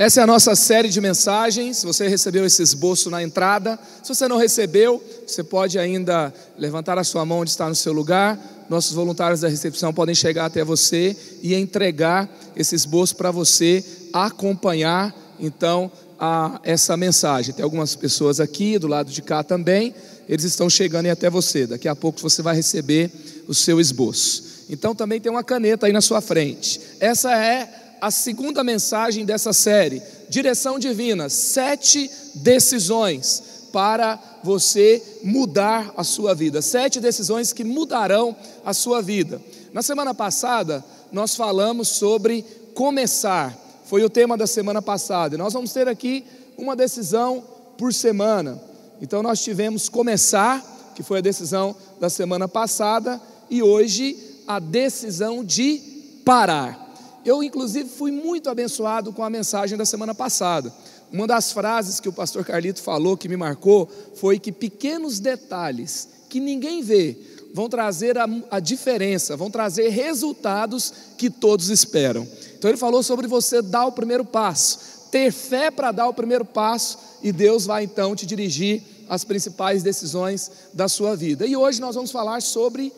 Essa é a nossa série de mensagens. Você recebeu esse esboço na entrada. Se você não recebeu, você pode ainda levantar a sua mão onde está no seu lugar. Nossos voluntários da recepção podem chegar até você e entregar esse esboço para você acompanhar, então, a essa mensagem. Tem algumas pessoas aqui, do lado de cá também. Eles estão chegando aí até você. Daqui a pouco você vai receber o seu esboço. Então, também tem uma caneta aí na sua frente. Essa é a segunda mensagem dessa série, Direção Divina, sete decisões para você mudar a sua vida, sete decisões que mudarão a sua vida. Na semana passada, nós falamos sobre começar, foi o tema da semana passada, e nós vamos ter aqui uma decisão por semana. Então, nós tivemos começar, que foi a decisão da semana passada, e hoje a decisão de parar. Eu, inclusive, fui muito abençoado com a mensagem da semana passada. Uma das frases que o pastor Carlito falou que me marcou foi que pequenos detalhes que ninguém vê vão trazer a, a diferença, vão trazer resultados que todos esperam. Então, ele falou sobre você dar o primeiro passo, ter fé para dar o primeiro passo, e Deus vai então te dirigir as principais decisões da sua vida. E hoje nós vamos falar sobre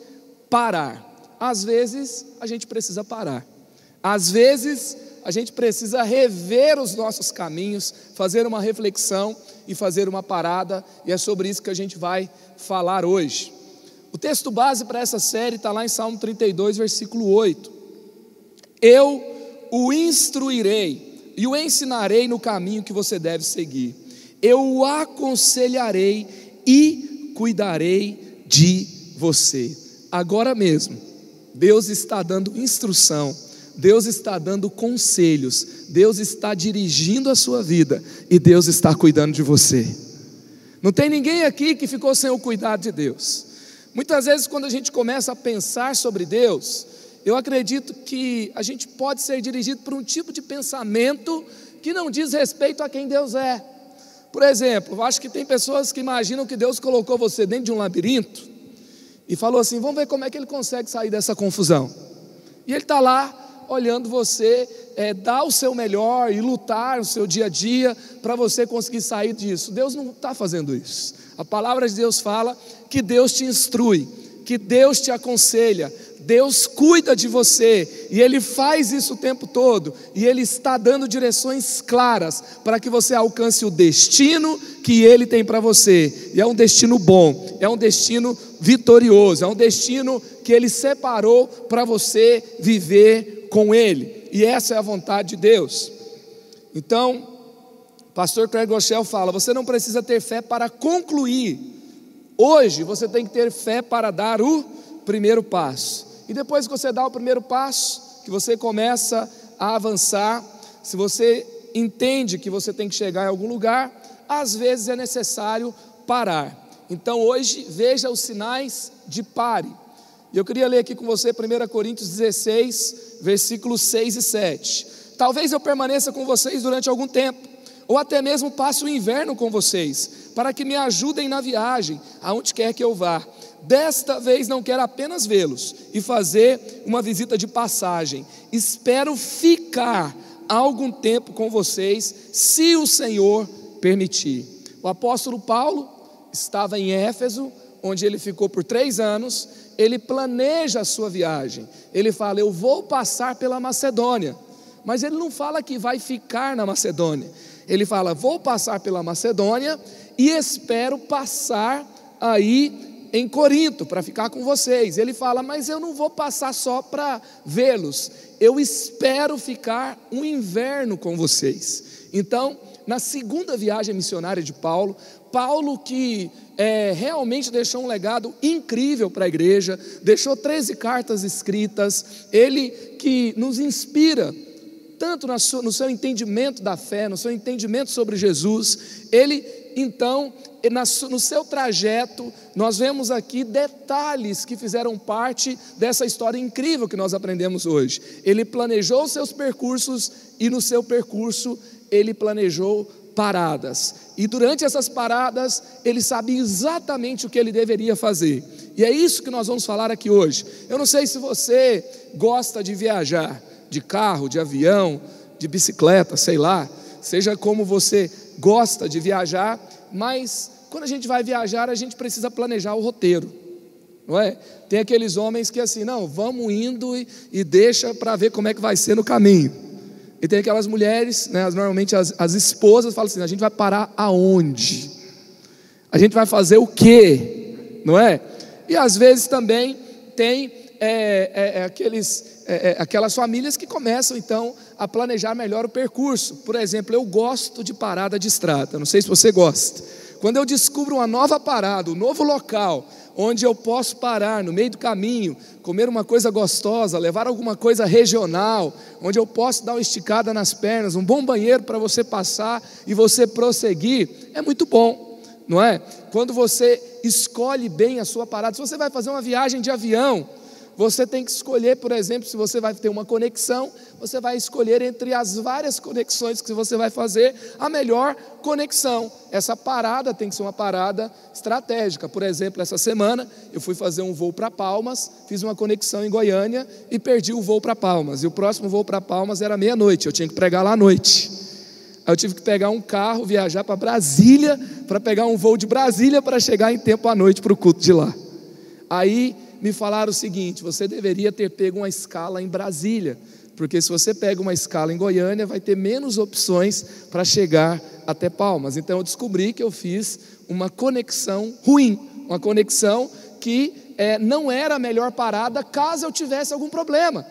parar. Às vezes a gente precisa parar. Às vezes, a gente precisa rever os nossos caminhos, fazer uma reflexão e fazer uma parada, e é sobre isso que a gente vai falar hoje. O texto base para essa série está lá em Salmo 32, versículo 8. Eu o instruirei e o ensinarei no caminho que você deve seguir. Eu o aconselharei e cuidarei de você. Agora mesmo, Deus está dando instrução Deus está dando conselhos, Deus está dirigindo a sua vida e Deus está cuidando de você. Não tem ninguém aqui que ficou sem o cuidado de Deus. Muitas vezes, quando a gente começa a pensar sobre Deus, eu acredito que a gente pode ser dirigido por um tipo de pensamento que não diz respeito a quem Deus é. Por exemplo, eu acho que tem pessoas que imaginam que Deus colocou você dentro de um labirinto e falou assim: vamos ver como é que ele consegue sair dessa confusão. E ele está lá olhando você é, dar o seu melhor e lutar o seu dia a dia para você conseguir sair disso. Deus não está fazendo isso. A palavra de Deus fala que Deus te instrui, que Deus te aconselha, Deus cuida de você e Ele faz isso o tempo todo, e Ele está dando direções claras para que você alcance o destino que Ele tem para você, e é um destino bom, é um destino vitorioso, é um destino que Ele separou para você viver com Ele, e essa é a vontade de Deus. Então, pastor Craig Rochelle fala: você não precisa ter fé para concluir, hoje você tem que ter fé para dar o primeiro passo, e depois que você dá o primeiro passo, que você começa a avançar, se você entende que você tem que chegar em algum lugar, às vezes é necessário parar. Então hoje veja os sinais de pare. E eu queria ler aqui com você 1 Coríntios 16, versículos 6 e 7. Talvez eu permaneça com vocês durante algum tempo, ou até mesmo passe o inverno com vocês, para que me ajudem na viagem, aonde quer que eu vá. Desta vez não quero apenas vê-los e fazer uma visita de passagem. Espero ficar algum tempo com vocês, se o Senhor permitir. O apóstolo Paulo estava em Éfeso, onde ele ficou por três anos, ele planeja a sua viagem. Ele fala: Eu vou passar pela Macedônia. Mas ele não fala que vai ficar na Macedônia. Ele fala: Vou passar pela Macedônia e espero passar aí em Corinto para ficar com vocês. Ele fala: Mas eu não vou passar só para vê-los. Eu espero ficar um inverno com vocês. Então, na segunda viagem missionária de Paulo, Paulo que é, realmente deixou um legado incrível para a igreja, deixou 13 cartas escritas, ele que nos inspira, tanto no seu entendimento da fé, no seu entendimento sobre Jesus, ele então, no seu trajeto, nós vemos aqui detalhes que fizeram parte dessa história incrível que nós aprendemos hoje. Ele planejou seus percursos e no seu percurso ele planejou paradas. E durante essas paradas, ele sabia exatamente o que ele deveria fazer. E é isso que nós vamos falar aqui hoje. Eu não sei se você gosta de viajar, de carro, de avião, de bicicleta, sei lá. seja como você gosta de viajar, mas quando a gente vai viajar, a gente precisa planejar o roteiro, não é? Tem aqueles homens que assim, não, vamos indo e, e deixa para ver como é que vai ser no caminho. E tem aquelas mulheres, né, normalmente as, as esposas, falam assim: a gente vai parar aonde? A gente vai fazer o quê? Não é? E às vezes também tem é, é, é aqueles, é, é, aquelas famílias que começam então a planejar melhor o percurso. Por exemplo, eu gosto de parada de estrada, não sei se você gosta. Quando eu descubro uma nova parada, um novo local, onde eu posso parar no meio do caminho, comer uma coisa gostosa, levar alguma coisa regional, onde eu posso dar uma esticada nas pernas, um bom banheiro para você passar e você prosseguir, é muito bom, não é? Quando você escolhe bem a sua parada, se você vai fazer uma viagem de avião, você tem que escolher, por exemplo, se você vai ter uma conexão, você vai escolher entre as várias conexões que você vai fazer a melhor conexão. Essa parada tem que ser uma parada estratégica. Por exemplo, essa semana eu fui fazer um voo para Palmas, fiz uma conexão em Goiânia e perdi o voo para Palmas. E o próximo voo para Palmas era meia-noite, eu tinha que pregar lá à noite. Aí eu tive que pegar um carro, viajar para Brasília, para pegar um voo de Brasília para chegar em tempo à noite para o culto de lá. Aí me falaram o seguinte: você deveria ter pego uma escala em Brasília, porque se você pega uma escala em Goiânia, vai ter menos opções para chegar até Palmas. Então eu descobri que eu fiz uma conexão ruim, uma conexão que é, não era a melhor parada caso eu tivesse algum problema.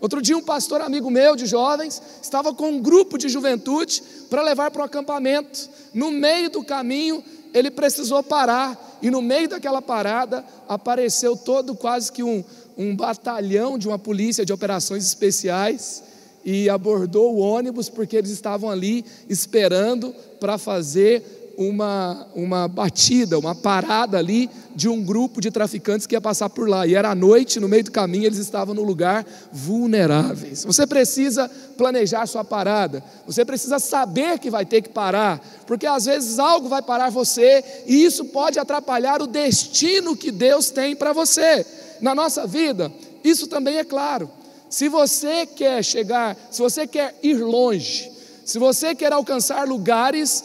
Outro dia, um pastor amigo meu de jovens estava com um grupo de juventude para levar para o acampamento. No meio do caminho, ele precisou parar, e no meio daquela parada apareceu todo quase que um, um batalhão de uma polícia de operações especiais e abordou o ônibus porque eles estavam ali esperando para fazer uma, uma batida, uma parada ali de um grupo de traficantes que ia passar por lá. E era à noite, no meio do caminho, eles estavam no lugar vulneráveis. Você precisa planejar sua parada, você precisa saber que vai ter que parar, porque às vezes algo vai parar você e isso pode atrapalhar o destino que Deus tem para você. Na nossa vida, isso também é claro. Se você quer chegar, se você quer ir longe, se você quer alcançar lugares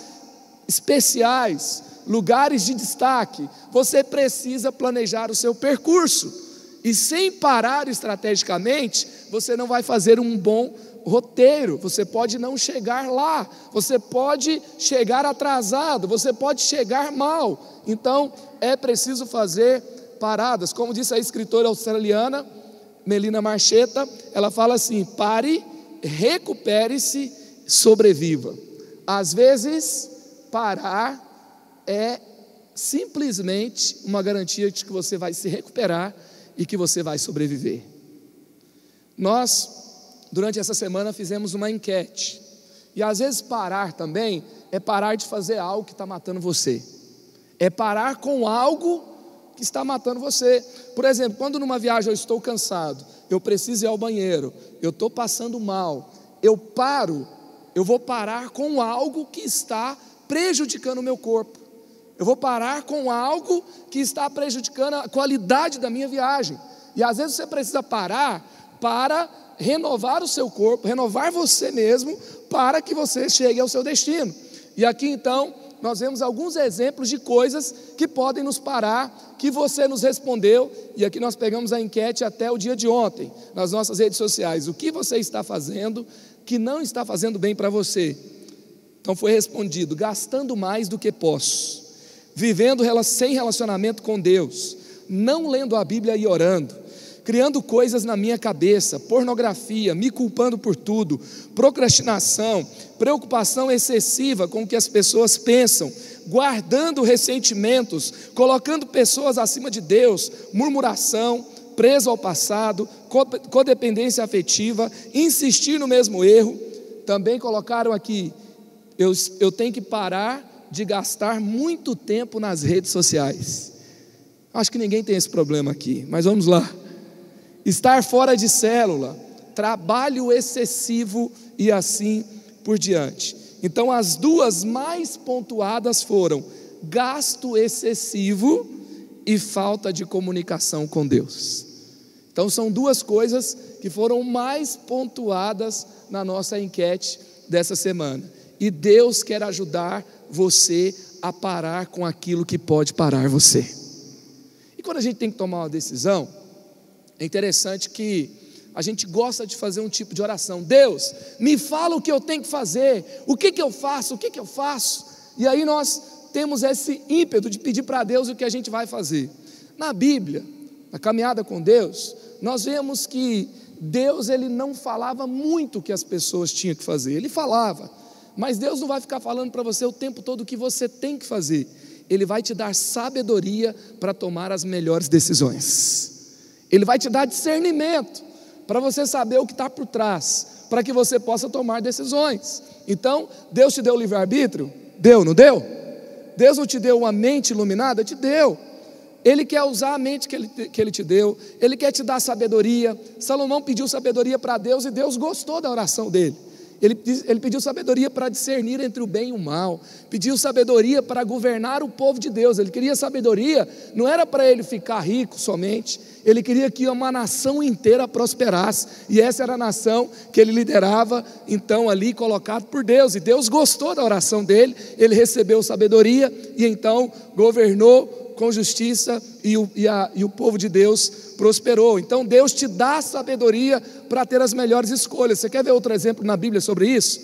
especiais, lugares de destaque, você precisa planejar o seu percurso. E sem parar estrategicamente, você não vai fazer um bom roteiro, você pode não chegar lá, você pode chegar atrasado, você pode chegar mal. Então, é preciso fazer paradas. Como disse a escritora australiana Melina Marcheta, ela fala assim: pare, recupere-se, sobreviva. Às vezes, parar é simplesmente uma garantia de que você vai se recuperar e que você vai sobreviver. Nós, durante essa semana, fizemos uma enquete. E às vezes parar também é parar de fazer algo que está matando você. É parar com algo que está matando você. Por exemplo, quando numa viagem eu estou cansado, eu preciso ir ao banheiro, eu estou passando mal, eu paro, eu vou parar com algo que está prejudicando o meu corpo. Eu vou parar com algo que está prejudicando a qualidade da minha viagem. E às vezes você precisa parar para renovar o seu corpo, renovar você mesmo, para que você chegue ao seu destino. E aqui então, nós vemos alguns exemplos de coisas que podem nos parar, que você nos respondeu, e aqui nós pegamos a enquete até o dia de ontem, nas nossas redes sociais. O que você está fazendo que não está fazendo bem para você? Então foi respondido: gastando mais do que posso, vivendo sem relacionamento com Deus, não lendo a Bíblia e orando, criando coisas na minha cabeça, pornografia, me culpando por tudo, procrastinação, preocupação excessiva com o que as pessoas pensam, guardando ressentimentos, colocando pessoas acima de Deus, murmuração, preso ao passado, codependência afetiva, insistir no mesmo erro. Também colocaram aqui eu, eu tenho que parar de gastar muito tempo nas redes sociais. Acho que ninguém tem esse problema aqui, mas vamos lá. Estar fora de célula, trabalho excessivo e assim por diante. Então, as duas mais pontuadas foram gasto excessivo e falta de comunicação com Deus. Então, são duas coisas que foram mais pontuadas na nossa enquete dessa semana. E Deus quer ajudar você a parar com aquilo que pode parar você. E quando a gente tem que tomar uma decisão, é interessante que a gente gosta de fazer um tipo de oração. Deus, me fala o que eu tenho que fazer, o que, que eu faço, o que, que eu faço. E aí nós temos esse ímpeto de pedir para Deus o que a gente vai fazer. Na Bíblia, na caminhada com Deus, nós vemos que Deus ele não falava muito o que as pessoas tinham que fazer. Ele falava, mas Deus não vai ficar falando para você o tempo todo o que você tem que fazer. Ele vai te dar sabedoria para tomar as melhores decisões. Ele vai te dar discernimento para você saber o que está por trás, para que você possa tomar decisões. Então, Deus te deu o livre-arbítrio? Deu, não deu? Deus não te deu uma mente iluminada? Te deu. Ele quer usar a mente que ele, que ele te deu, ele quer te dar sabedoria. Salomão pediu sabedoria para Deus e Deus gostou da oração dele. Ele, ele pediu sabedoria para discernir entre o bem e o mal, pediu sabedoria para governar o povo de Deus. Ele queria sabedoria, não era para ele ficar rico somente, ele queria que uma nação inteira prosperasse, e essa era a nação que ele liderava, então ali colocado por Deus, e Deus gostou da oração dele, ele recebeu sabedoria e então governou com justiça e o, e, a, e o povo de Deus prosperou. Então Deus te dá sabedoria para ter as melhores escolhas. Você quer ver outro exemplo na Bíblia sobre isso?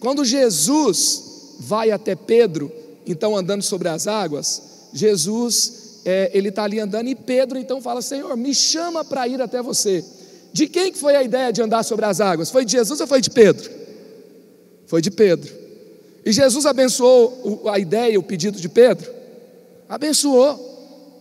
Quando Jesus vai até Pedro, então andando sobre as águas, Jesus é, ele está ali andando e Pedro então fala: Senhor, me chama para ir até você. De quem que foi a ideia de andar sobre as águas? Foi de Jesus ou foi de Pedro? Foi de Pedro. E Jesus abençoou a ideia, o pedido de Pedro? Abençoou.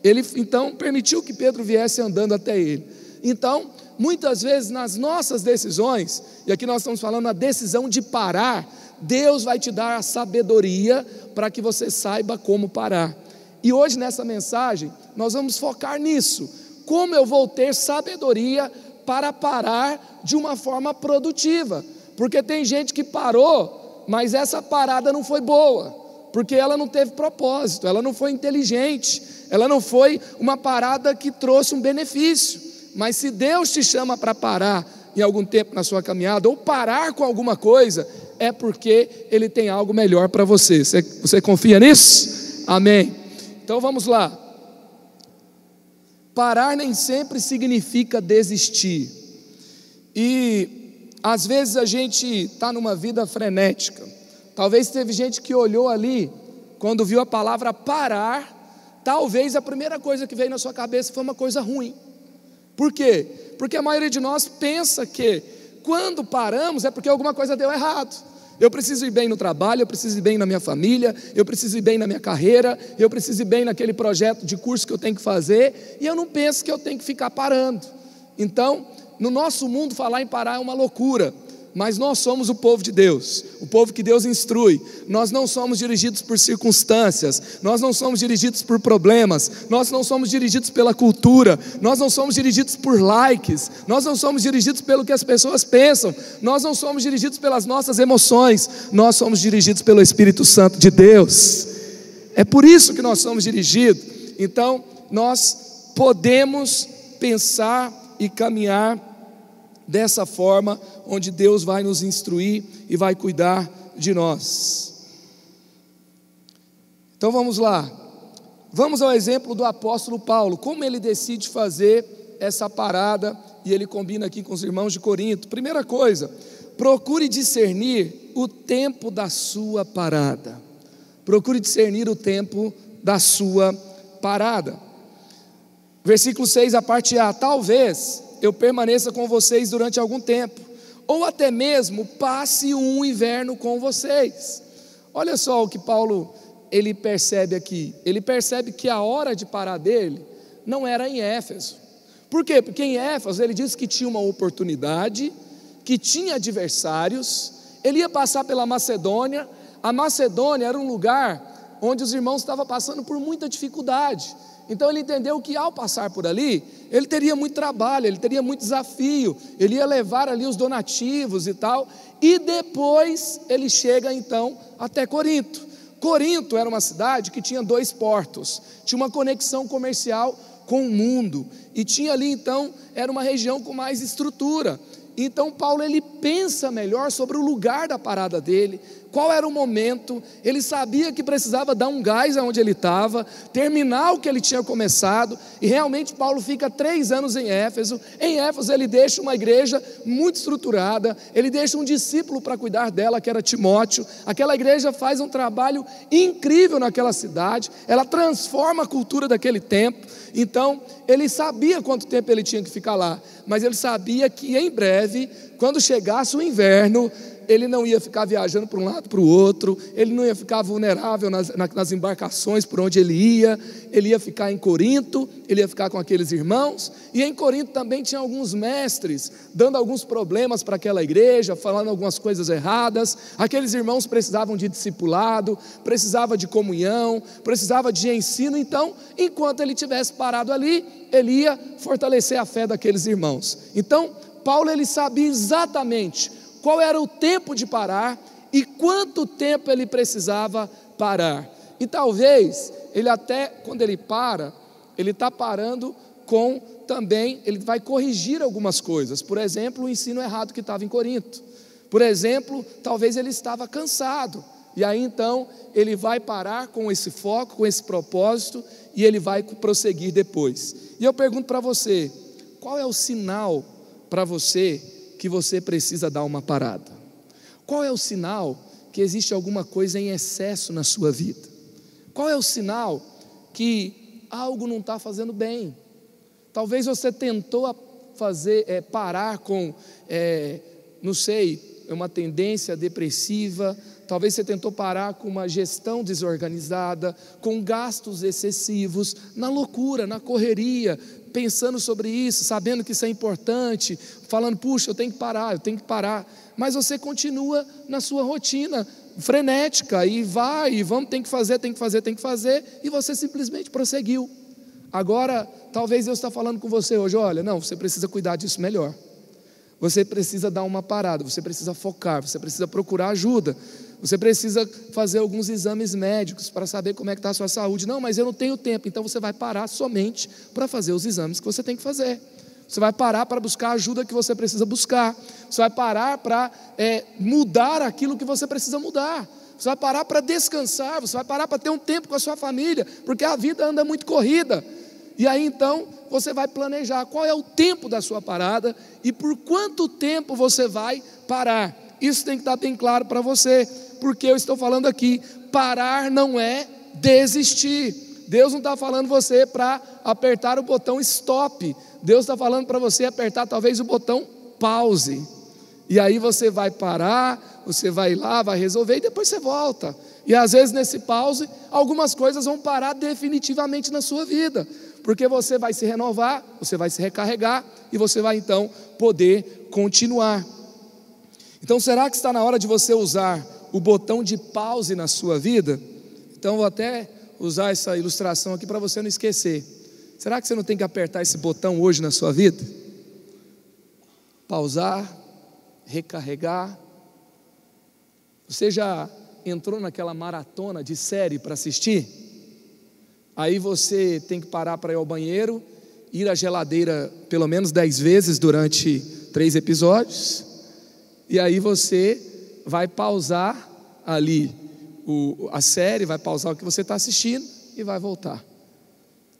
Ele então permitiu que Pedro viesse andando até ele. Então, muitas vezes nas nossas decisões, e aqui nós estamos falando a decisão de parar, Deus vai te dar a sabedoria para que você saiba como parar. E hoje nessa mensagem, nós vamos focar nisso. Como eu vou ter sabedoria para parar de uma forma produtiva? Porque tem gente que parou, mas essa parada não foi boa porque ela não teve propósito, ela não foi inteligente, ela não foi uma parada que trouxe um benefício. Mas se Deus te chama para parar em algum tempo na sua caminhada, ou parar com alguma coisa, é porque Ele tem algo melhor para você. você. Você confia nisso? Amém. Então vamos lá. Parar nem sempre significa desistir. E às vezes a gente está numa vida frenética. Talvez teve gente que olhou ali, quando viu a palavra parar, talvez a primeira coisa que veio na sua cabeça foi uma coisa ruim. Por quê? Porque a maioria de nós pensa que quando paramos é porque alguma coisa deu errado. Eu preciso ir bem no trabalho, eu preciso ir bem na minha família, eu preciso ir bem na minha carreira, eu preciso ir bem naquele projeto de curso que eu tenho que fazer, e eu não penso que eu tenho que ficar parando. Então, no nosso mundo, falar em parar é uma loucura mas nós somos o povo de Deus, o povo que Deus instrui. Nós não somos dirigidos por circunstâncias, nós não somos dirigidos por problemas, nós não somos dirigidos pela cultura, nós não somos dirigidos por likes, nós não somos dirigidos pelo que as pessoas pensam, nós não somos dirigidos pelas nossas emoções, nós somos dirigidos pelo Espírito Santo de Deus. É por isso que nós somos dirigidos. Então, nós podemos pensar e caminhar dessa forma, onde Deus vai nos instruir e vai cuidar de nós. Então vamos lá. Vamos ao exemplo do apóstolo Paulo, como ele decide fazer essa parada e ele combina aqui com os irmãos de Corinto. Primeira coisa, procure discernir o tempo da sua parada. Procure discernir o tempo da sua parada. Versículo 6, a parte A. Talvez eu permaneça com vocês durante algum tempo, ou até mesmo passe um inverno com vocês. Olha só o que Paulo ele percebe aqui. Ele percebe que a hora de parar dele não era em Éfeso. Por quê? Porque em Éfeso ele disse que tinha uma oportunidade, que tinha adversários, ele ia passar pela Macedônia. A Macedônia era um lugar onde os irmãos estavam passando por muita dificuldade. Então ele entendeu que ao passar por ali, ele teria muito trabalho, ele teria muito desafio, ele ia levar ali os donativos e tal, e depois ele chega então até Corinto. Corinto era uma cidade que tinha dois portos, tinha uma conexão comercial com o mundo, e tinha ali então, era uma região com mais estrutura. Então Paulo ele pensa melhor sobre o lugar da parada dele, qual era o momento, ele sabia que precisava dar um gás aonde ele estava, terminar o que ele tinha começado, e realmente Paulo fica três anos em Éfeso. Em Éfeso ele deixa uma igreja muito estruturada, ele deixa um discípulo para cuidar dela, que era Timóteo. Aquela igreja faz um trabalho incrível naquela cidade, ela transforma a cultura daquele tempo. Então, ele sabia quanto tempo ele tinha que ficar lá, mas ele sabia que em breve, quando chegasse o inverno, ele não ia ficar viajando para um lado para o outro, ele não ia ficar vulnerável nas, nas embarcações por onde ele ia, ele ia ficar em Corinto, ele ia ficar com aqueles irmãos, e em Corinto também tinha alguns mestres, dando alguns problemas para aquela igreja, falando algumas coisas erradas, aqueles irmãos precisavam de discipulado, precisava de comunhão, precisava de ensino, então, enquanto ele tivesse parado ali, ele ia fortalecer a fé daqueles irmãos. Então, Paulo ele sabia exatamente qual era o tempo de parar e quanto tempo ele precisava parar. E talvez ele até, quando ele para, ele está parando com também, ele vai corrigir algumas coisas. Por exemplo, o ensino errado que estava em Corinto. Por exemplo, talvez ele estava cansado. E aí então ele vai parar com esse foco, com esse propósito, e ele vai prosseguir depois. E eu pergunto para você: qual é o sinal para você que você precisa dar uma parada? Qual é o sinal que existe alguma coisa em excesso na sua vida? Qual é o sinal que algo não está fazendo bem? Talvez você tentou fazer é, parar com, é, não sei, uma tendência depressiva. Talvez você tentou parar com uma gestão desorganizada, com gastos excessivos, na loucura, na correria, pensando sobre isso, sabendo que isso é importante, falando, puxa, eu tenho que parar, eu tenho que parar. Mas você continua na sua rotina frenética e vai, e vamos, tem que fazer, tem que fazer, tem que fazer, e você simplesmente prosseguiu. Agora, talvez Deus está falando com você hoje, olha, não, você precisa cuidar disso melhor. Você precisa dar uma parada, você precisa focar, você precisa procurar ajuda. Você precisa fazer alguns exames médicos para saber como é que está a sua saúde. Não, mas eu não tenho tempo. Então você vai parar somente para fazer os exames que você tem que fazer. Você vai parar para buscar a ajuda que você precisa buscar. Você vai parar para é, mudar aquilo que você precisa mudar. Você vai parar para descansar. Você vai parar para ter um tempo com a sua família, porque a vida anda muito corrida. E aí então você vai planejar qual é o tempo da sua parada e por quanto tempo você vai parar. Isso tem que estar bem claro para você porque eu estou falando aqui, parar não é desistir. Deus não está falando você para apertar o botão stop. Deus está falando para você apertar talvez o botão pause. E aí você vai parar, você vai lá, vai resolver e depois você volta. E às vezes nesse pause, algumas coisas vão parar definitivamente na sua vida, porque você vai se renovar, você vai se recarregar e você vai então poder continuar. Então será que está na hora de você usar o botão de pause na sua vida, então vou até usar essa ilustração aqui para você não esquecer. Será que você não tem que apertar esse botão hoje na sua vida? Pausar, recarregar. Você já entrou naquela maratona de série para assistir? Aí você tem que parar para ir ao banheiro, ir à geladeira pelo menos dez vezes durante três episódios, e aí você vai pausar ali o, a série, vai pausar o que você está assistindo e vai voltar.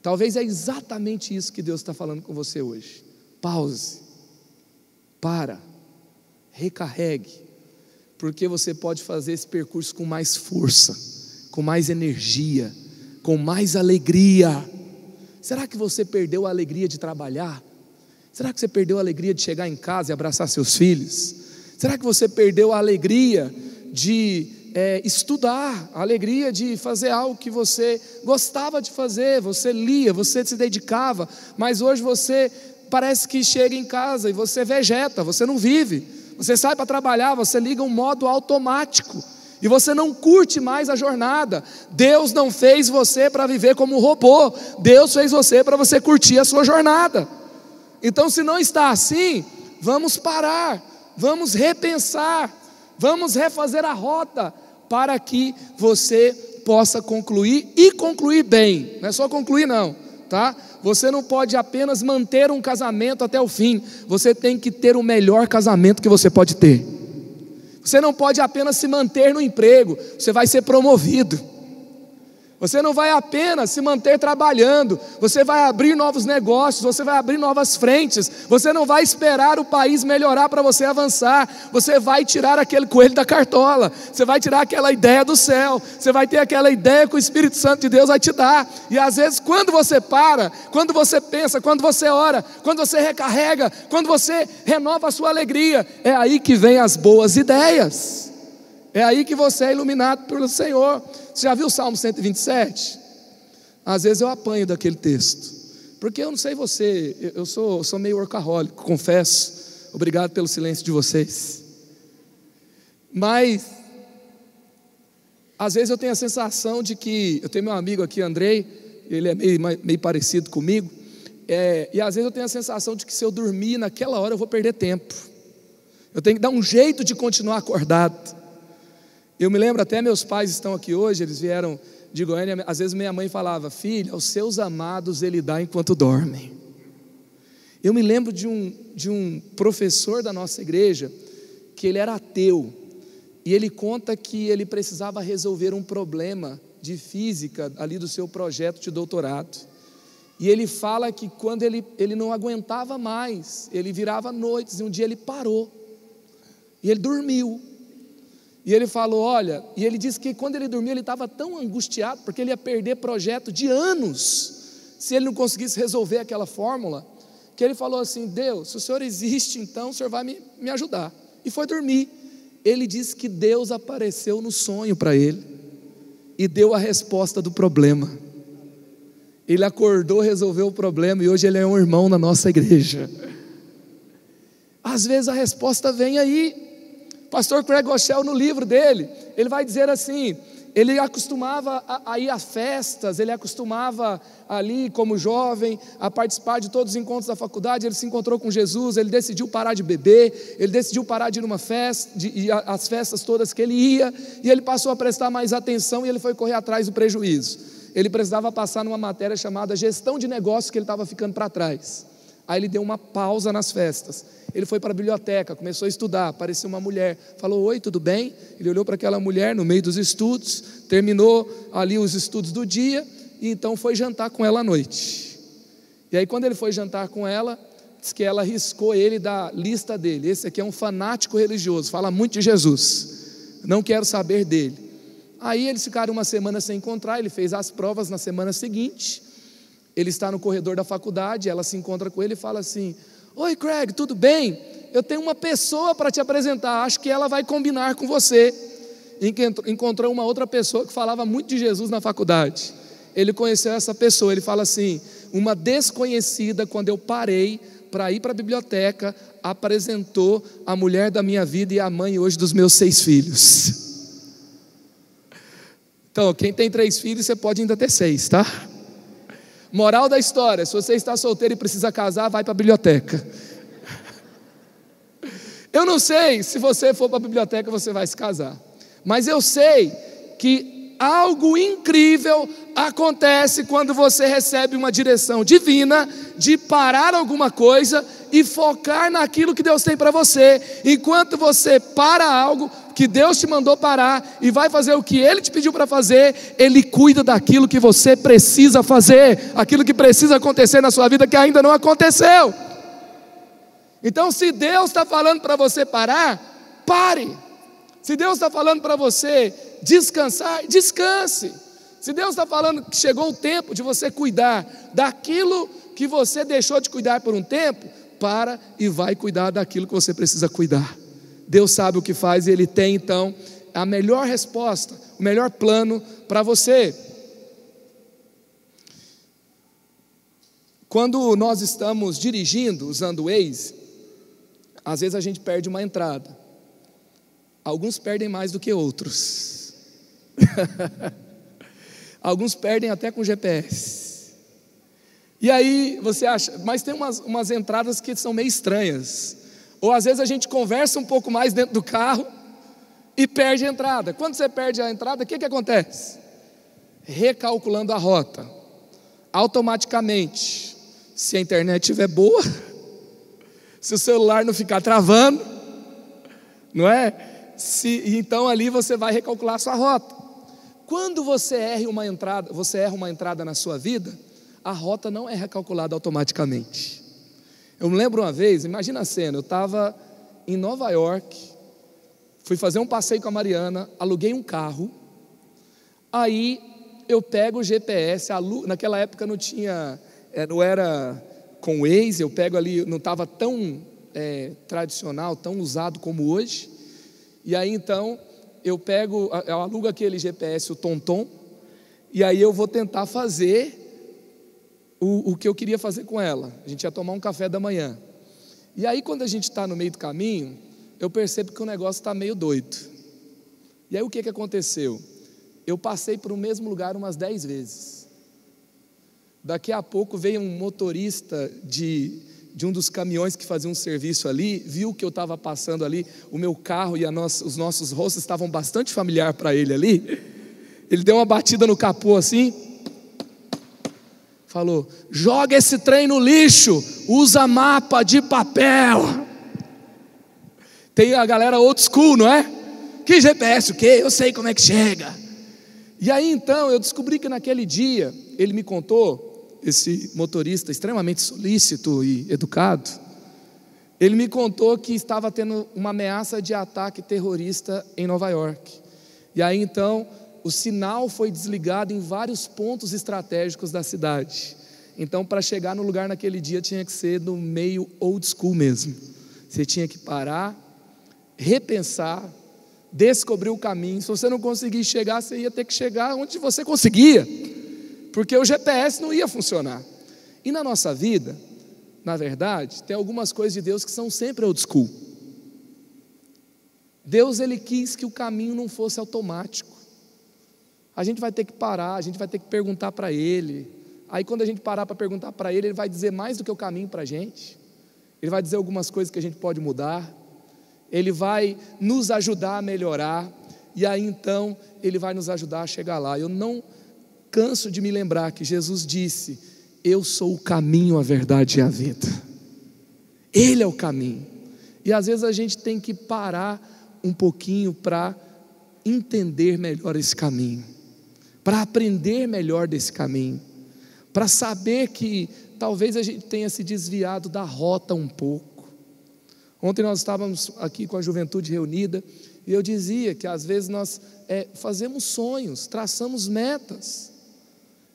Talvez é exatamente isso que Deus está falando com você hoje. Pause, para, recarregue, porque você pode fazer esse percurso com mais força, com mais energia, com mais alegria. Será que você perdeu a alegria de trabalhar? Será que você perdeu a alegria de chegar em casa e abraçar seus filhos? Será que você perdeu a alegria de é, estudar, a alegria de fazer algo que você gostava de fazer? Você lia, você se dedicava, mas hoje você parece que chega em casa e você vegeta, você não vive. Você sai para trabalhar, você liga um modo automático e você não curte mais a jornada. Deus não fez você para viver como robô, Deus fez você para você curtir a sua jornada. Então, se não está assim, vamos parar vamos repensar, vamos refazer a rota para que você possa concluir e concluir bem. Não é só concluir, não. tá? Você não pode apenas manter um casamento até o fim, você tem que ter o melhor casamento que você pode ter. Você não pode apenas se manter no emprego, você vai ser promovido. Você não vai apenas se manter trabalhando, você vai abrir novos negócios, você vai abrir novas frentes, você não vai esperar o país melhorar para você avançar, você vai tirar aquele coelho da cartola, você vai tirar aquela ideia do céu, você vai ter aquela ideia que o Espírito Santo de Deus vai te dar, e às vezes, quando você para, quando você pensa, quando você ora, quando você recarrega, quando você renova a sua alegria, é aí que vem as boas ideias, é aí que você é iluminado pelo Senhor. Você já viu o Salmo 127? Às vezes eu apanho daquele texto. Porque eu não sei você, eu sou, sou meio workaholic, confesso. Obrigado pelo silêncio de vocês. Mas, às vezes eu tenho a sensação de que, eu tenho meu amigo aqui, Andrei, ele é meio, meio parecido comigo, é, e às vezes eu tenho a sensação de que se eu dormir naquela hora eu vou perder tempo. Eu tenho que dar um jeito de continuar acordado. Eu me lembro até meus pais estão aqui hoje, eles vieram de Goiânia, às vezes minha mãe falava: "Filha, aos seus amados ele dá enquanto dormem". Eu me lembro de um de um professor da nossa igreja que ele era ateu e ele conta que ele precisava resolver um problema de física ali do seu projeto de doutorado. E ele fala que quando ele, ele não aguentava mais, ele virava noites e um dia ele parou. E ele dormiu. E ele falou: Olha, e ele disse que quando ele dormiu, ele estava tão angustiado, porque ele ia perder projeto de anos, se ele não conseguisse resolver aquela fórmula, que ele falou assim: Deus, se o Senhor existe, então o Senhor vai me, me ajudar. E foi dormir. Ele disse que Deus apareceu no sonho para ele e deu a resposta do problema. Ele acordou, resolveu o problema e hoje ele é um irmão na nossa igreja. Às vezes a resposta vem aí, Pastor Craig Rochelle, no livro dele, ele vai dizer assim: ele acostumava a, a, ir a festas, ele acostumava ali, como jovem, a participar de todos os encontros da faculdade. Ele se encontrou com Jesus, ele decidiu parar de beber, ele decidiu parar de ir numa festa, de às festas todas que ele ia, e ele passou a prestar mais atenção e ele foi correr atrás do prejuízo. Ele precisava passar numa matéria chamada gestão de negócios que ele estava ficando para trás. Aí ele deu uma pausa nas festas. Ele foi para a biblioteca, começou a estudar. Apareceu uma mulher, falou: Oi, tudo bem? Ele olhou para aquela mulher no meio dos estudos, terminou ali os estudos do dia e então foi jantar com ela à noite. E aí, quando ele foi jantar com ela, diz que ela riscou ele da lista dele. Esse aqui é um fanático religioso, fala muito de Jesus. Não quero saber dele. Aí eles ficaram uma semana sem encontrar, ele fez as provas na semana seguinte. Ele está no corredor da faculdade, ela se encontra com ele e fala assim: Oi, Craig, tudo bem? Eu tenho uma pessoa para te apresentar, acho que ela vai combinar com você. Encontrou uma outra pessoa que falava muito de Jesus na faculdade. Ele conheceu essa pessoa, ele fala assim: uma desconhecida, quando eu parei para ir para a biblioteca, apresentou a mulher da minha vida e a mãe hoje dos meus seis filhos. Então, quem tem três filhos, você pode ainda ter seis, tá? Moral da história: se você está solteiro e precisa casar, vai para a biblioteca. Eu não sei se você for para a biblioteca você vai se casar, mas eu sei que algo incrível acontece quando você recebe uma direção divina de parar alguma coisa e focar naquilo que Deus tem para você. Enquanto você para algo, que Deus te mandou parar e vai fazer o que Ele te pediu para fazer, Ele cuida daquilo que você precisa fazer, aquilo que precisa acontecer na sua vida que ainda não aconteceu. Então, se Deus está falando para você parar, pare. Se Deus está falando para você descansar, descanse. Se Deus está falando que chegou o tempo de você cuidar daquilo que você deixou de cuidar por um tempo, para e vai cuidar daquilo que você precisa cuidar. Deus sabe o que faz e Ele tem então a melhor resposta, o melhor plano para você. Quando nós estamos dirigindo usando o Waze, às vezes a gente perde uma entrada. Alguns perdem mais do que outros. Alguns perdem até com GPS. E aí você acha, mas tem umas, umas entradas que são meio estranhas. Ou às vezes a gente conversa um pouco mais dentro do carro e perde a entrada. Quando você perde a entrada, o que, que acontece? Recalculando a rota. automaticamente, se a internet estiver boa, se o celular não ficar travando, não é? Se, então ali você vai recalcular a sua rota. Quando você erra uma entrada, você erra uma entrada na sua vida, a rota não é recalculada automaticamente. Eu me lembro uma vez, imagina a cena, eu estava em Nova York, fui fazer um passeio com a Mariana, aluguei um carro, aí eu pego o GPS, naquela época não tinha, é, não era com Waze, eu pego ali, não estava tão é, tradicional, tão usado como hoje, e aí então eu pego, eu alugo aquele GPS, o TomTom, e aí eu vou tentar fazer o, o que eu queria fazer com ela. A gente ia tomar um café da manhã. E aí, quando a gente está no meio do caminho, eu percebo que o negócio está meio doido. E aí, o que, que aconteceu? Eu passei por o mesmo lugar umas dez vezes. Daqui a pouco veio um motorista de, de um dos caminhões que fazia um serviço ali, viu que eu estava passando ali, o meu carro e nossa, os nossos rostos estavam bastante familiar para ele ali. Ele deu uma batida no capô assim, falou: joga esse trem no lixo, usa mapa de papel. Tem a galera old school, não é? Que GPS o quê? Eu sei como é que chega. E aí então eu descobri que naquele dia, ele me contou, esse motorista extremamente solícito e educado, ele me contou que estava tendo uma ameaça de ataque terrorista em Nova York. E aí então o sinal foi desligado em vários pontos estratégicos da cidade. Então, para chegar no lugar naquele dia, tinha que ser no meio old school mesmo. Você tinha que parar, repensar, descobrir o caminho. Se você não conseguir chegar, você ia ter que chegar onde você conseguia, porque o GPS não ia funcionar. E na nossa vida, na verdade, tem algumas coisas de Deus que são sempre old school. Deus ele quis que o caminho não fosse automático. A gente vai ter que parar, a gente vai ter que perguntar para Ele. Aí, quando a gente parar para perguntar para Ele, Ele vai dizer mais do que o caminho para a gente. Ele vai dizer algumas coisas que a gente pode mudar. Ele vai nos ajudar a melhorar. E aí, então, Ele vai nos ajudar a chegar lá. Eu não canso de me lembrar que Jesus disse: Eu sou o caminho, a verdade e a vida. Ele é o caminho. E às vezes a gente tem que parar um pouquinho para entender melhor esse caminho para aprender melhor desse caminho, para saber que talvez a gente tenha se desviado da rota um pouco. Ontem nós estávamos aqui com a juventude reunida e eu dizia que às vezes nós é, fazemos sonhos, traçamos metas,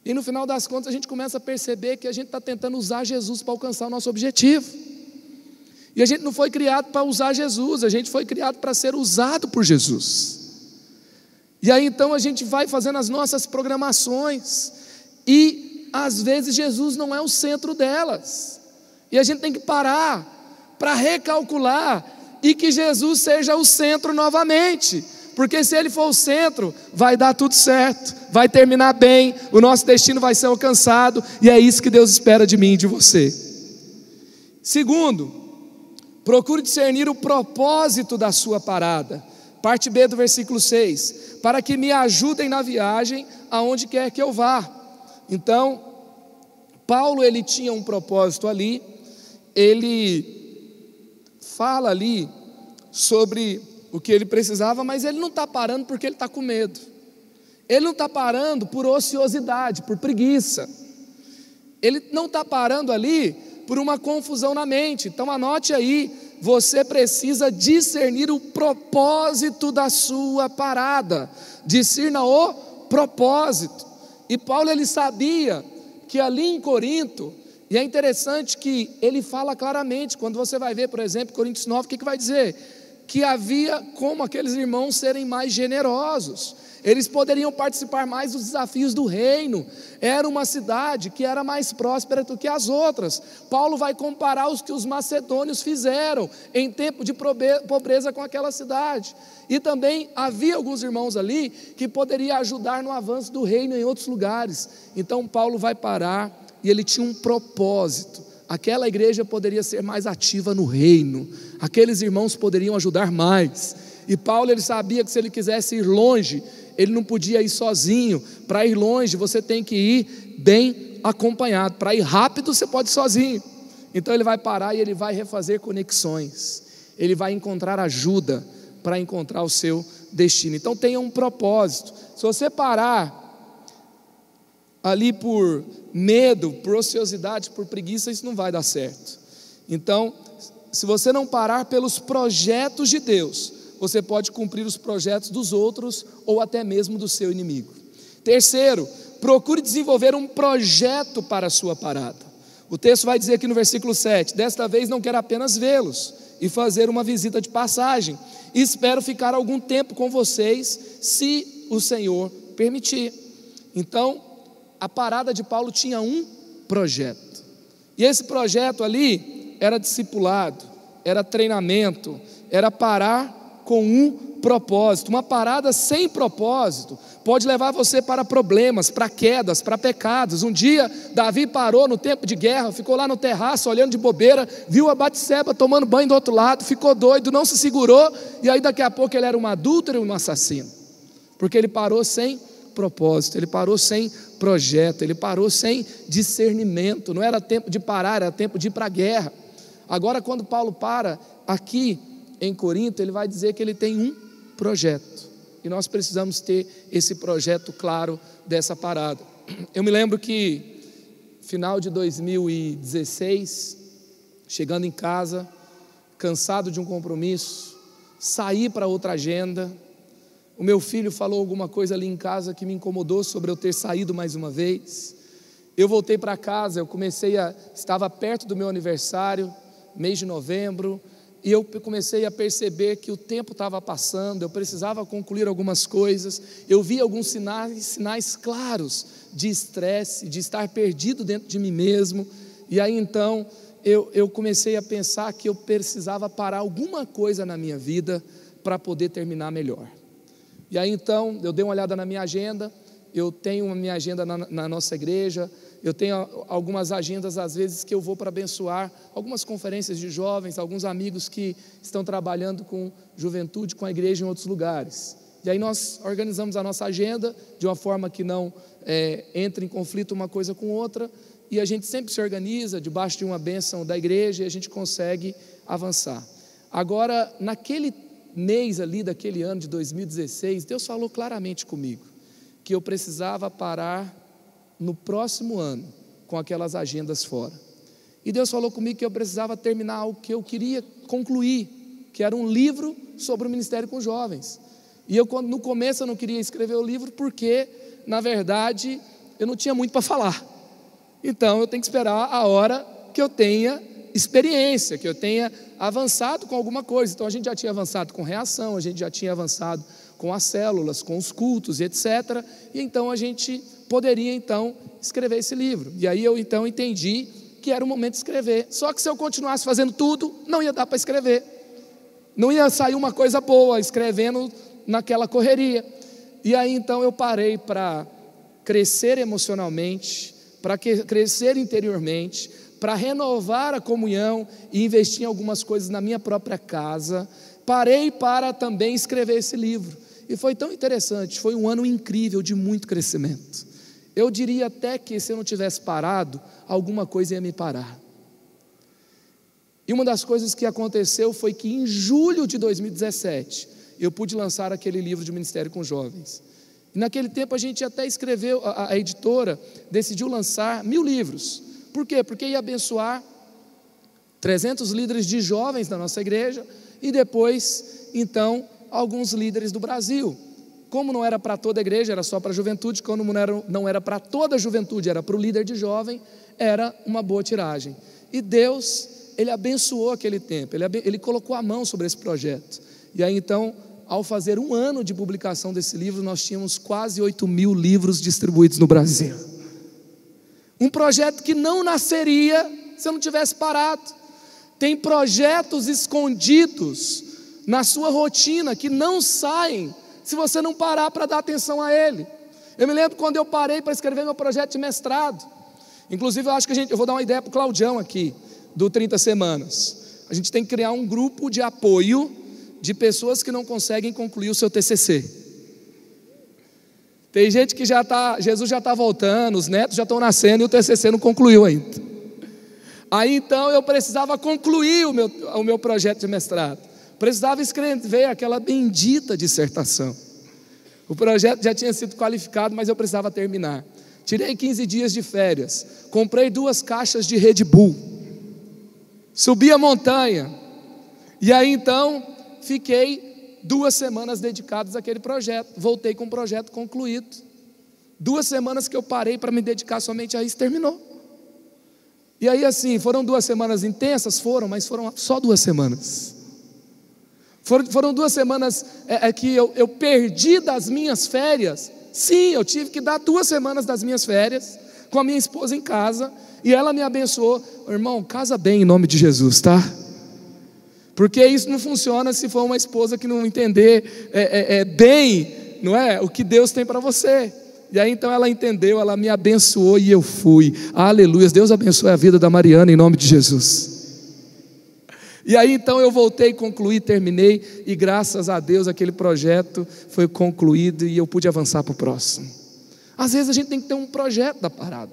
e no final das contas a gente começa a perceber que a gente está tentando usar Jesus para alcançar o nosso objetivo. E a gente não foi criado para usar Jesus, a gente foi criado para ser usado por Jesus. E aí então a gente vai fazendo as nossas programações, e às vezes Jesus não é o centro delas, e a gente tem que parar para recalcular e que Jesus seja o centro novamente, porque se ele for o centro, vai dar tudo certo, vai terminar bem, o nosso destino vai ser alcançado, e é isso que Deus espera de mim e de você. Segundo, procure discernir o propósito da sua parada. Parte B do versículo 6: Para que me ajudem na viagem aonde quer que eu vá. Então, Paulo ele tinha um propósito ali, ele fala ali sobre o que ele precisava, mas ele não está parando porque ele está com medo. Ele não está parando por ociosidade, por preguiça. Ele não está parando ali por uma confusão na mente. Então anote aí você precisa discernir o propósito da sua parada. Discerna o propósito. E Paulo ele sabia que ali em Corinto, e é interessante que ele fala claramente, quando você vai ver, por exemplo, Coríntios 9, o que, que vai dizer? Que havia como aqueles irmãos serem mais generosos eles poderiam participar mais dos desafios do reino. Era uma cidade que era mais próspera do que as outras. Paulo vai comparar os que os macedônios fizeram em tempo de pobreza com aquela cidade. E também havia alguns irmãos ali que poderiam ajudar no avanço do reino em outros lugares. Então Paulo vai parar e ele tinha um propósito. Aquela igreja poderia ser mais ativa no reino, aqueles irmãos poderiam ajudar mais. E Paulo ele sabia que se ele quisesse ir longe, ele não podia ir sozinho. Para ir longe, você tem que ir bem acompanhado. Para ir rápido, você pode ir sozinho. Então ele vai parar e ele vai refazer conexões. Ele vai encontrar ajuda para encontrar o seu destino. Então tenha um propósito. Se você parar ali por medo, por ociosidade, por preguiça, isso não vai dar certo. Então, se você não parar pelos projetos de Deus, você pode cumprir os projetos dos outros ou até mesmo do seu inimigo. Terceiro, procure desenvolver um projeto para a sua parada. O texto vai dizer aqui no versículo 7: Desta vez não quero apenas vê-los e fazer uma visita de passagem, espero ficar algum tempo com vocês, se o Senhor permitir. Então, a parada de Paulo tinha um projeto, e esse projeto ali era discipulado, era treinamento, era parar com um propósito. Uma parada sem propósito pode levar você para problemas, para quedas, para pecados. Um dia, Davi parou no tempo de guerra, ficou lá no terraço olhando de bobeira, viu a Batseba tomando banho do outro lado, ficou doido, não se segurou, e aí daqui a pouco ele era um adúltero e um assassino. Porque ele parou sem propósito, ele parou sem projeto, ele parou sem discernimento. Não era tempo de parar, era tempo de ir para a guerra. Agora, quando Paulo para aqui em Corinto, ele vai dizer que ele tem um projeto. E nós precisamos ter esse projeto claro dessa parada. Eu me lembro que, final de 2016, chegando em casa, cansado de um compromisso, saí para outra agenda. O meu filho falou alguma coisa ali em casa que me incomodou sobre eu ter saído mais uma vez. Eu voltei para casa, eu comecei a. Estava perto do meu aniversário, mês de novembro, e eu comecei a perceber que o tempo estava passando, eu precisava concluir algumas coisas, eu vi alguns sinais, sinais claros de estresse, de estar perdido dentro de mim mesmo, e aí então eu, eu comecei a pensar que eu precisava parar alguma coisa na minha vida para poder terminar melhor. E aí então eu dei uma olhada na minha agenda, eu tenho a minha agenda na, na nossa igreja, eu tenho algumas agendas, às vezes, que eu vou para abençoar algumas conferências de jovens, alguns amigos que estão trabalhando com juventude, com a igreja em outros lugares. E aí nós organizamos a nossa agenda de uma forma que não é, entre em conflito uma coisa com outra, e a gente sempre se organiza debaixo de uma bênção da igreja e a gente consegue avançar. Agora, naquele mês ali daquele ano de 2016, Deus falou claramente comigo que eu precisava parar no próximo ano com aquelas agendas fora. E Deus falou comigo que eu precisava terminar o que eu queria concluir, que era um livro sobre o ministério com jovens. E eu, no começo, eu não queria escrever o livro porque, na verdade, eu não tinha muito para falar. Então, eu tenho que esperar a hora que eu tenha experiência, que eu tenha avançado com alguma coisa. Então, a gente já tinha avançado com reação, a gente já tinha avançado com as células, com os cultos etc. E então a gente poderia então escrever esse livro. E aí eu então entendi que era o momento de escrever. Só que se eu continuasse fazendo tudo, não ia dar para escrever. Não ia sair uma coisa boa escrevendo naquela correria. E aí então eu parei para crescer emocionalmente, para crescer interiormente, para renovar a comunhão e investir em algumas coisas na minha própria casa. Parei para também escrever esse livro. E foi tão interessante, foi um ano incrível de muito crescimento. Eu diria até que se eu não tivesse parado, alguma coisa ia me parar. E uma das coisas que aconteceu foi que em julho de 2017, eu pude lançar aquele livro de Ministério com Jovens. E naquele tempo a gente até escreveu, a, a editora decidiu lançar mil livros. Por quê? Porque ia abençoar 300 líderes de jovens da nossa igreja e depois, então, alguns líderes do Brasil. Como não era para toda a igreja, era só para a juventude, era, não era para toda a juventude, era para o líder de jovem, era uma boa tiragem. E Deus, Ele abençoou aquele tempo, Ele, ele colocou a mão sobre esse projeto. E aí então, ao fazer um ano de publicação desse livro, nós tínhamos quase 8 mil livros distribuídos no Brasil. Um projeto que não nasceria se eu não tivesse parado. Tem projetos escondidos na sua rotina que não saem se você não parar para dar atenção a ele. Eu me lembro quando eu parei para escrever meu projeto de mestrado. Inclusive, eu acho que a gente, eu vou dar uma ideia para o Claudião aqui, do 30 Semanas. A gente tem que criar um grupo de apoio de pessoas que não conseguem concluir o seu TCC. Tem gente que já está, Jesus já está voltando, os netos já estão nascendo e o TCC não concluiu ainda. Aí então eu precisava concluir o meu, o meu projeto de mestrado. Precisava escrever aquela bendita dissertação. O projeto já tinha sido qualificado, mas eu precisava terminar. Tirei 15 dias de férias. Comprei duas caixas de Red Bull. Subi a montanha. E aí então fiquei duas semanas dedicadas àquele projeto. Voltei com o projeto concluído. Duas semanas que eu parei para me dedicar somente a isso, terminou. E aí, assim, foram duas semanas intensas? Foram, mas foram só duas semanas. Foram, foram duas semanas é, é, que eu, eu perdi das minhas férias. Sim, eu tive que dar duas semanas das minhas férias com a minha esposa em casa e ela me abençoou. Irmão, casa bem em nome de Jesus, tá? Porque isso não funciona se for uma esposa que não entender é, é, é bem, não é? O que Deus tem para você. E aí então ela entendeu, ela me abençoou e eu fui. Aleluia. Deus abençoe a vida da Mariana em nome de Jesus. E aí então eu voltei, concluí, terminei, e graças a Deus aquele projeto foi concluído e eu pude avançar para o próximo. Às vezes a gente tem que ter um projeto da parada.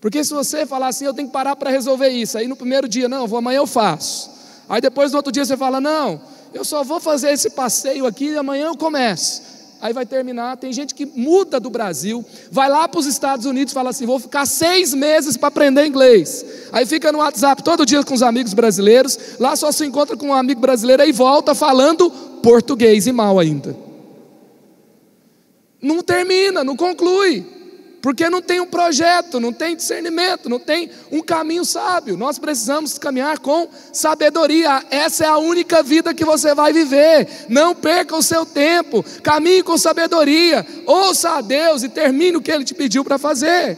Porque se você falar assim, eu tenho que parar para resolver isso, aí no primeiro dia, não, vou amanhã eu faço. Aí depois no outro dia você fala, não, eu só vou fazer esse passeio aqui e amanhã eu começo aí vai terminar. Tem gente que muda do Brasil, vai lá para os Estados Unidos e fala assim: vou ficar seis meses para aprender inglês. Aí fica no WhatsApp todo dia com os amigos brasileiros, lá só se encontra com um amigo brasileiro e volta falando português e mal ainda. Não termina, não conclui porque não tem um projeto, não tem discernimento, não tem um caminho sábio. Nós precisamos caminhar com sabedoria. Essa é a única vida que você vai viver. Não perca o seu tempo, caminhe com sabedoria, ouça a Deus e termine o que Ele te pediu para fazer.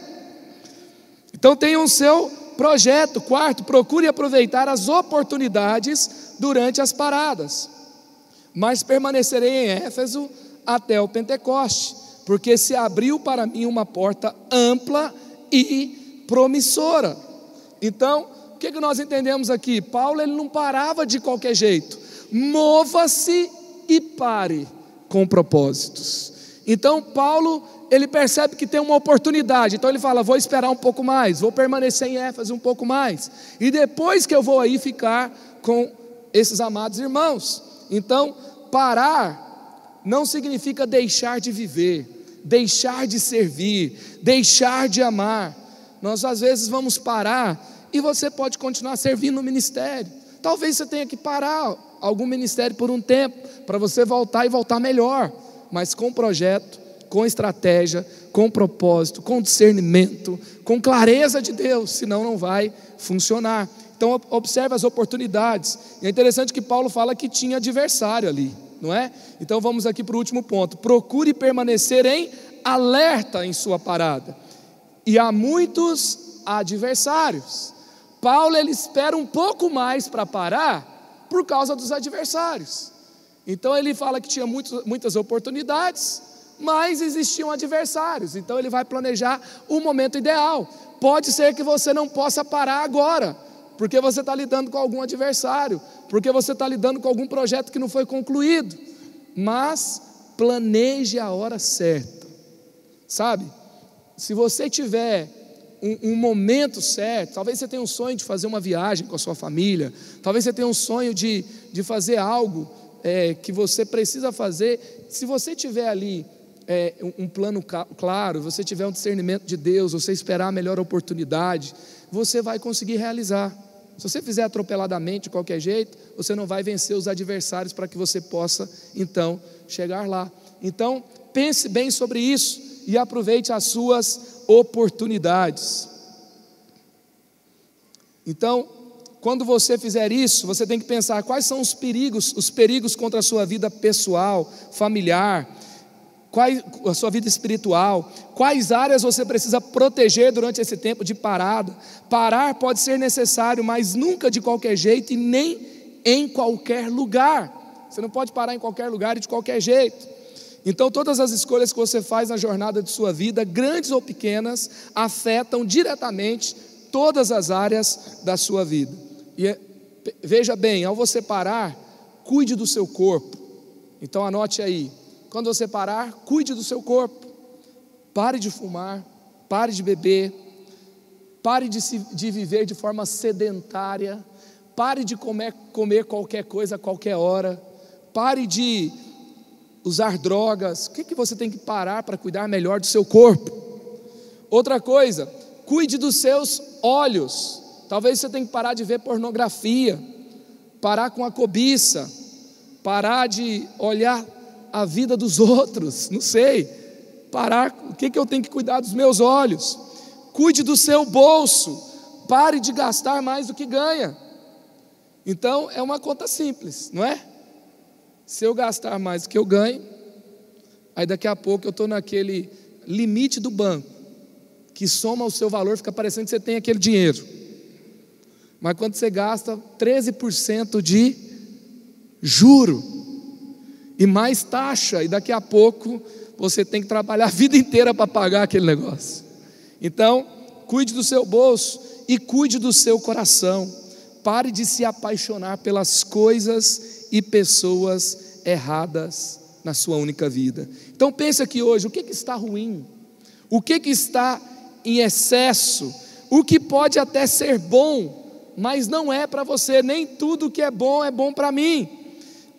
Então tenha o seu projeto. Quarto, procure aproveitar as oportunidades durante as paradas. Mas permanecerei em Éfeso até o Pentecoste porque se abriu para mim uma porta ampla e promissora. Então, o que, nós entendemos aqui? Paulo ele não parava de qualquer jeito. Mova-se e pare com propósitos. Então, Paulo ele percebe que tem uma oportunidade, então ele fala: vou esperar um pouco mais, vou permanecer em Éfeso um pouco mais, e depois que eu vou aí ficar com esses amados irmãos. Então, parar não significa deixar de viver, deixar de servir, deixar de amar. Nós às vezes vamos parar e você pode continuar servindo no ministério. Talvez você tenha que parar algum ministério por um tempo para você voltar e voltar melhor, mas com projeto, com estratégia, com propósito, com discernimento, com clareza de Deus, senão não vai funcionar. Então observe as oportunidades. É interessante que Paulo fala que tinha adversário ali não é? Então vamos aqui para o último ponto. Procure permanecer em alerta em sua parada. E há muitos adversários. Paulo ele espera um pouco mais para parar por causa dos adversários. Então ele fala que tinha muitas oportunidades, mas existiam adversários. Então ele vai planejar o momento ideal. Pode ser que você não possa parar agora, porque você está lidando com algum adversário, porque você está lidando com algum projeto que não foi concluído. Mas planeje a hora certa, sabe? Se você tiver um, um, momento certo, talvez você tenha um sonho de fazer uma viagem com a sua família, talvez você tenha um sonho de, de fazer algo é, que você precisa fazer. Se você tiver ali é, um, plano claro, você tiver um discernimento de Deus, você esperar a melhor oportunidade, você vai conseguir realizar. Se você fizer atropeladamente de qualquer jeito, você não vai vencer os adversários para que você possa então chegar lá. Então, pense bem sobre isso e aproveite as suas oportunidades. Então, quando você fizer isso, você tem que pensar quais são os perigos, os perigos contra a sua vida pessoal, familiar, quais, a sua vida espiritual, quais áreas você precisa proteger durante esse tempo de parada. Parar pode ser necessário, mas nunca de qualquer jeito e nem em qualquer lugar. Você não pode parar em qualquer lugar e de qualquer jeito. Então, todas as escolhas que você faz na jornada de sua vida, grandes ou pequenas, afetam diretamente todas as áreas da sua vida. E é, veja bem, ao você parar, cuide do seu corpo. Então, anote aí: quando você parar, cuide do seu corpo. Pare de fumar, pare de beber, pare de, se, de viver de forma sedentária, pare de comer, comer qualquer coisa a qualquer hora, pare de usar drogas. O que, que você tem que parar para cuidar melhor do seu corpo? Outra coisa, cuide dos seus olhos. Talvez você tenha que parar de ver pornografia, parar com a cobiça, parar de olhar a vida dos outros, não sei. Parar, o que, que eu tenho que cuidar dos meus olhos? Cuide do seu bolso, pare de gastar mais do que ganha. Então é uma conta simples, não é? Se eu gastar mais do que eu ganho, aí daqui a pouco eu estou naquele limite do banco, que soma o seu valor, fica parecendo que você tem aquele dinheiro. Mas quando você gasta 13% de juro e mais taxa, e daqui a pouco você tem que trabalhar a vida inteira para pagar aquele negócio. Então, cuide do seu bolso e cuide do seu coração. Pare de se apaixonar pelas coisas e pessoas erradas na sua única vida. Então pense aqui hoje, o que, que está ruim? O que, que está em excesso? O que pode até ser bom, mas não é para você, nem tudo que é bom é bom para mim.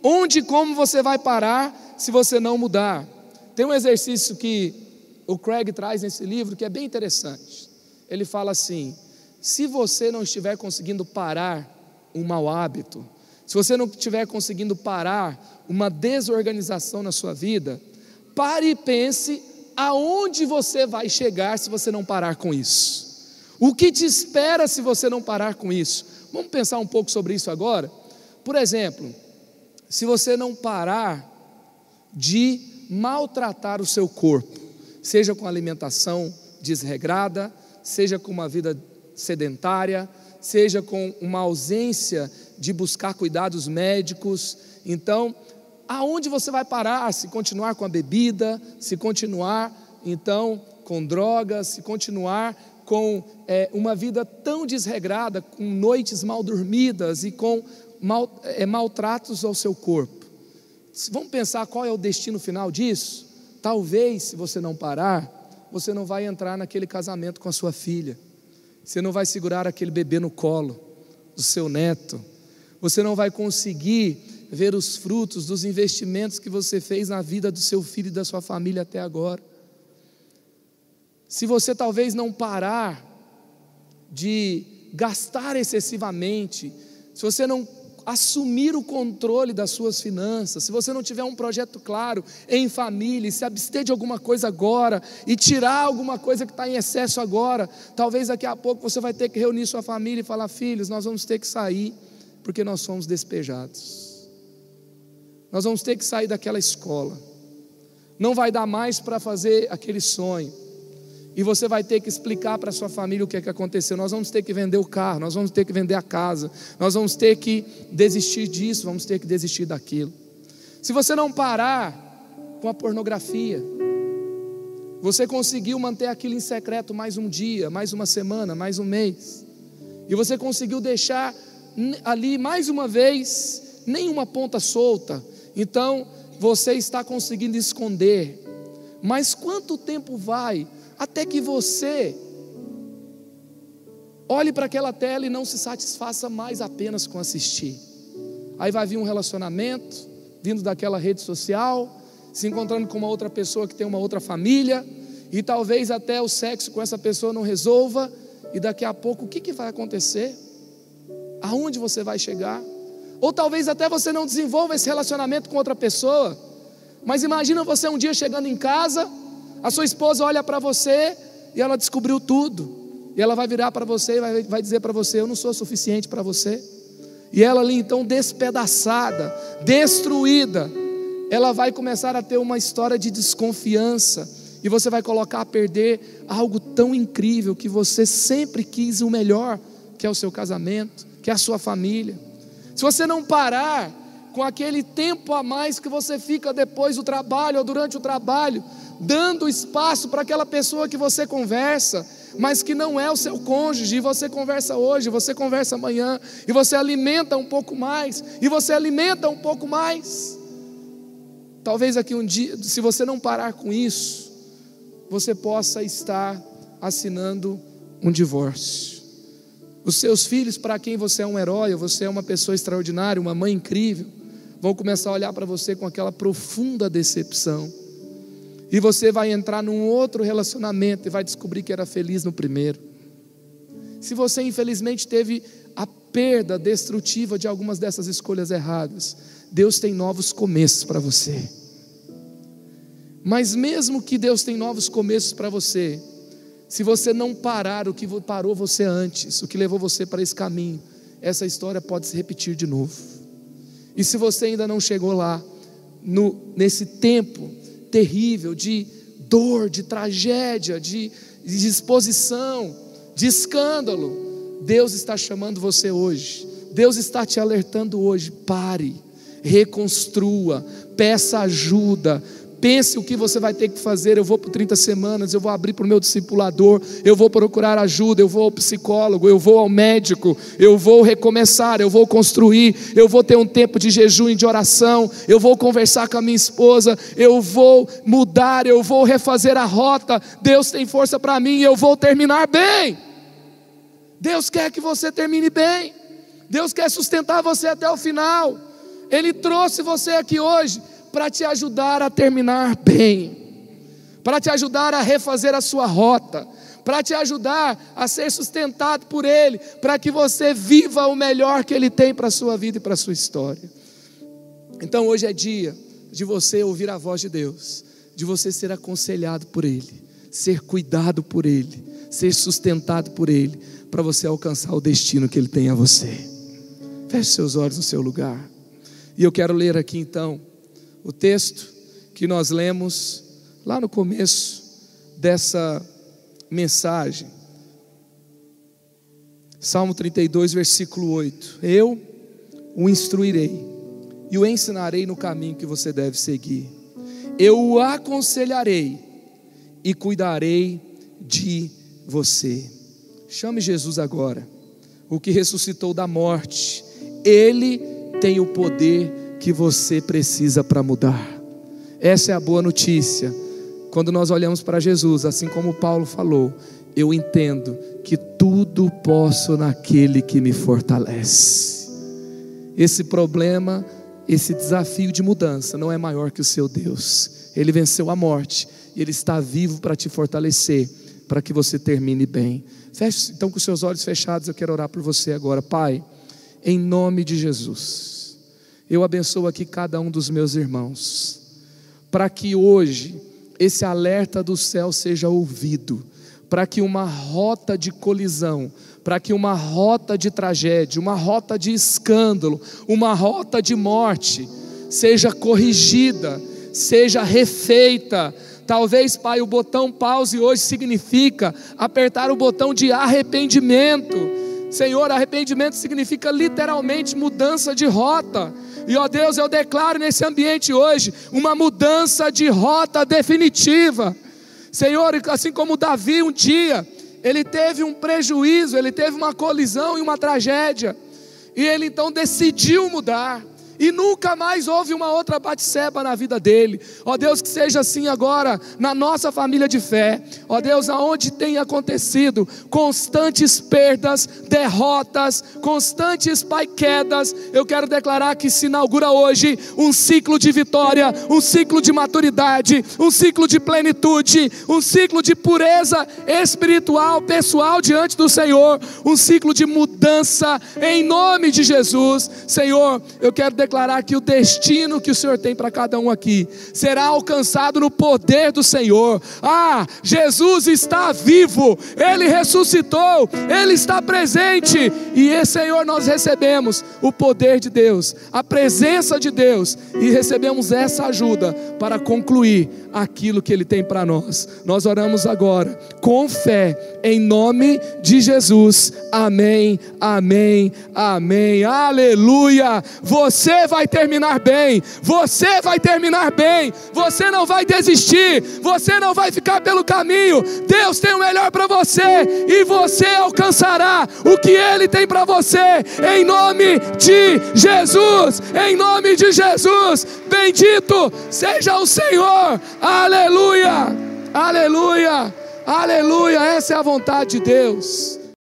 Onde e como você vai parar se você não mudar? Tem um exercício que o Craig traz nesse livro que é bem interessante. Ele fala assim: se você não estiver conseguindo parar um mau hábito, se você não estiver conseguindo parar uma desorganização na sua vida, pare e pense aonde você vai chegar se você não parar com isso. O que te espera se você não parar com isso? Vamos pensar um pouco sobre isso agora? Por exemplo, se você não parar de maltratar o seu corpo, seja com alimentação desregrada, seja com uma vida sedentária, seja com uma ausência de buscar cuidados médicos. Então, aonde você vai parar? Se continuar com a bebida, se continuar então com drogas, se continuar com é, uma vida tão desregrada, com noites mal dormidas e com mal, é, maltratos ao seu corpo. Vamos pensar qual é o destino final disso? Talvez, se você não parar, você não vai entrar naquele casamento com a sua filha. Você não vai segurar aquele bebê no colo do seu neto. Você não vai conseguir ver os frutos dos investimentos que você fez na vida do seu filho e da sua família até agora. Se você talvez não parar de gastar excessivamente, se você não assumir o controle das suas finanças, se você não tiver um projeto claro em família, se abster de alguma coisa agora e tirar alguma coisa que está em excesso agora, talvez daqui a pouco você vai ter que reunir sua família e falar: filhos, nós vamos ter que sair porque nós somos despejados. Nós vamos ter que sair daquela escola. Não vai dar mais para fazer aquele sonho. E você vai ter que explicar para sua família o que é que aconteceu. Nós vamos ter que vender o carro, nós vamos ter que vender a casa, nós vamos ter que desistir disso, vamos ter que desistir daquilo. Se você não parar com a pornografia, você conseguiu manter aquilo em secreto mais um dia, mais uma semana, mais um mês, e você conseguiu deixar ali mais uma vez nenhuma ponta solta, então você está conseguindo esconder. Mas quanto tempo vai até que você olhe para aquela tela e não se satisfaça mais apenas com assistir. Aí vai vir um relacionamento, vindo daquela rede social, se encontrando com uma outra pessoa que tem uma outra família, e talvez até o sexo com essa pessoa não resolva, e daqui a pouco o que, que vai acontecer? Aonde você vai chegar? Ou talvez até você não desenvolva esse relacionamento com outra pessoa, mas imagina você um dia chegando em casa, a sua esposa olha para você e ela descobriu tudo. E ela vai virar para você e vai, vai dizer para você: Eu não sou suficiente para você. E ela ali então despedaçada, destruída, ela vai começar a ter uma história de desconfiança. E você vai colocar a perder algo tão incrível que você sempre quis o melhor, que é o seu casamento, que é a sua família. Se você não parar com aquele tempo a mais que você fica depois do trabalho ou durante o trabalho, dando espaço para aquela pessoa que você conversa, mas que não é o seu cônjuge, e você conversa hoje, você conversa amanhã, e você alimenta um pouco mais, e você alimenta um pouco mais. Talvez aqui um dia, se você não parar com isso, você possa estar assinando um divórcio. Os seus filhos, para quem você é um herói, você é uma pessoa extraordinária, uma mãe incrível, vão começar a olhar para você com aquela profunda decepção. E você vai entrar num outro relacionamento e vai descobrir que era feliz no primeiro. Se você infelizmente teve a perda destrutiva de algumas dessas escolhas erradas, Deus tem novos começos para você. Mas mesmo que Deus tem novos começos para você, se você não parar o que parou você antes, o que levou você para esse caminho, essa história pode se repetir de novo. E se você ainda não chegou lá, no, nesse tempo terrível de dor, de tragédia, de, exposição, de escândalo, Deus está chamando você hoje. Deus está te alertando hoje. Pare, reconstrua, peça ajuda, Pense o que você vai ter que fazer. Eu vou por 30 semanas, eu vou abrir para o meu discipulador, eu vou procurar ajuda, eu vou ao psicólogo, eu vou ao médico, eu vou recomeçar, eu vou construir, eu vou ter um tempo de jejum e de oração, eu vou conversar com a minha esposa, eu vou mudar, eu vou refazer a rota. Deus tem força para mim, eu vou terminar bem. Deus quer que você termine bem. Deus quer sustentar você até o final. Ele trouxe você aqui hoje para te ajudar a terminar bem, para te ajudar a refazer a sua rota, para te ajudar a ser sustentado por Ele, para que você viva o melhor que Ele tem para a sua vida e para a sua história. Então hoje é dia de você ouvir a voz de Deus, de você ser aconselhado por Ele, ser cuidado por Ele, ser sustentado por Ele, para você alcançar o destino que Ele tem a você. Feche seus olhos no seu lugar. E eu quero ler aqui então o texto que nós lemos lá no começo dessa mensagem. Salmo 32, versículo 8: Eu o instruirei e o ensinarei no caminho que você deve seguir. Eu o aconselharei e cuidarei de você. Chame Jesus agora, o que ressuscitou da morte. Ele tem o poder que você precisa para mudar. Essa é a boa notícia. Quando nós olhamos para Jesus, assim como Paulo falou, eu entendo que tudo posso naquele que me fortalece. Esse problema, esse desafio de mudança não é maior que o seu Deus. Ele venceu a morte e ele está vivo para te fortalecer, para que você termine bem. Feche, então com seus olhos fechados, eu quero orar por você agora, Pai, em nome de Jesus. Eu abençoo aqui cada um dos meus irmãos, para que hoje esse alerta do céu seja ouvido, para que uma rota de colisão, para que uma rota de tragédia, uma rota de escândalo, uma rota de morte seja corrigida, seja refeita. Talvez, Pai, o botão pause hoje significa apertar o botão de arrependimento. Senhor, arrependimento significa literalmente mudança de rota. E ó Deus, eu declaro nesse ambiente hoje uma mudança de rota definitiva. Senhor, assim como Davi um dia, ele teve um prejuízo, ele teve uma colisão e uma tragédia. E ele então decidiu mudar e nunca mais houve uma outra Batseba na vida dele. Ó Deus, que seja assim agora na nossa família de fé. Ó Deus, aonde tem acontecido constantes perdas, derrotas, constantes pai quedas, eu quero declarar que se inaugura hoje um ciclo de vitória, um ciclo de maturidade, um ciclo de plenitude, um ciclo de pureza espiritual, pessoal diante do Senhor, um ciclo de mudança em nome de Jesus. Senhor, eu quero declarar que o destino que o Senhor tem para cada um aqui será alcançado no poder do Senhor. Ah, Jesus está vivo, ele ressuscitou, ele está presente, e Senhor, nós recebemos o poder de Deus, a presença de Deus, e recebemos essa ajuda para concluir aquilo que ele tem para nós. Nós oramos agora com fé, em nome de Jesus. Amém, amém, amém. Aleluia. Você você vai terminar bem, você vai terminar bem, você não vai desistir, você não vai ficar pelo caminho. Deus tem o melhor para você e você alcançará o que Ele tem para você, em nome de Jesus, em nome de Jesus. Bendito seja o Senhor, aleluia, Aleluia! Aleluia! Essa é a vontade de Deus.